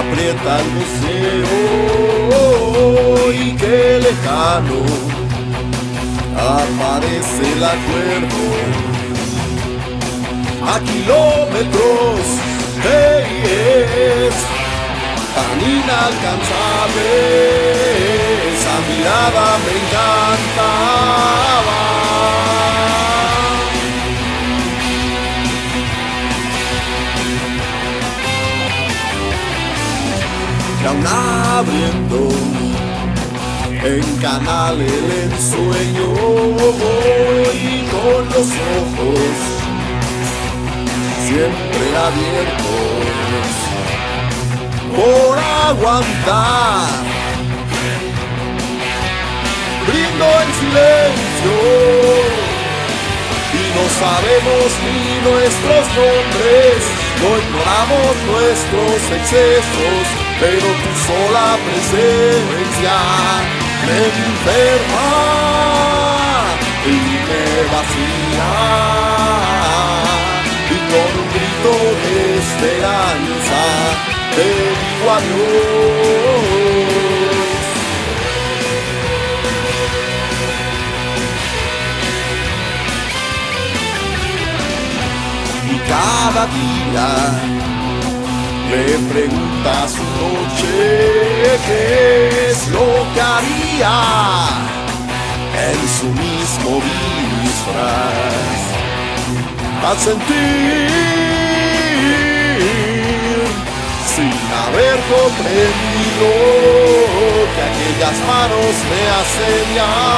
Aprieta el museo y qué lejano aparece el acuerdo. A kilómetros es tan inalcanzable esa mirada me encantaba que aún abriendo en canal el ensueño y con los ojos siempre abiertos por aguantar. Brindo en silencio y no sabemos ni nuestros nombres, no ignoramos nuestros excesos pero tu sola presencia me enferma y me vacía. Y con un grito de esperanza te digo adiós. Y cada día le pregunta a su noche qué es lo que haría en su mismo disfraz. A sentir sin haber comprendido que aquellas manos me asediaban.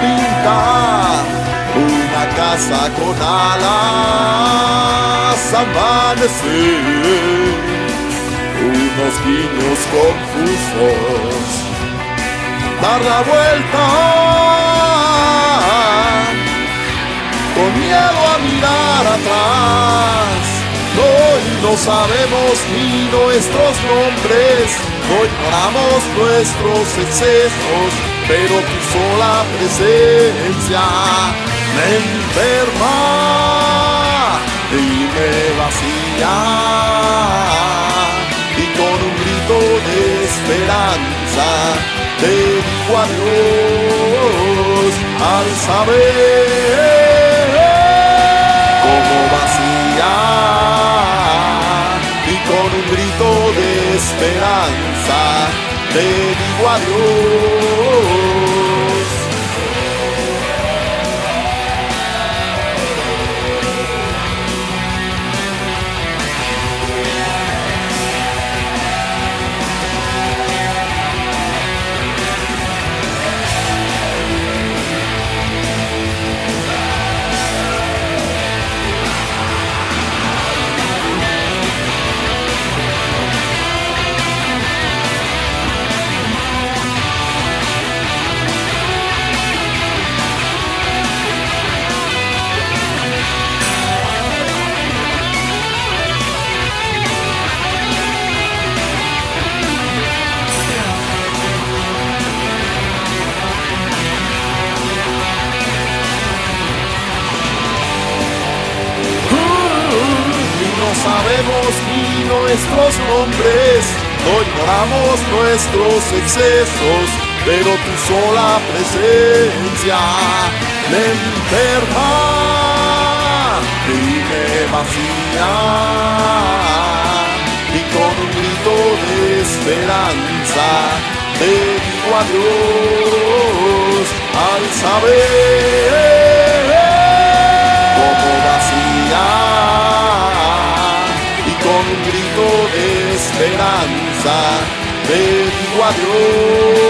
Pintar una casa con alas, amanecer, unos guiños confusos, dar la vuelta, con miedo a mirar atrás? Hoy no sabemos ni nuestros nombres no ignoramos nuestros excesos, pero tu sola presencia me enferma y me vacía. Y con un grito de esperanza te digo adiós al saber cómo vacía y con un grito de esperanza te digo nuestros nombres, no ignoramos nuestros excesos, pero tu sola presencia me enferma y me vacía. Y con un grito de esperanza te digo adiós al saber un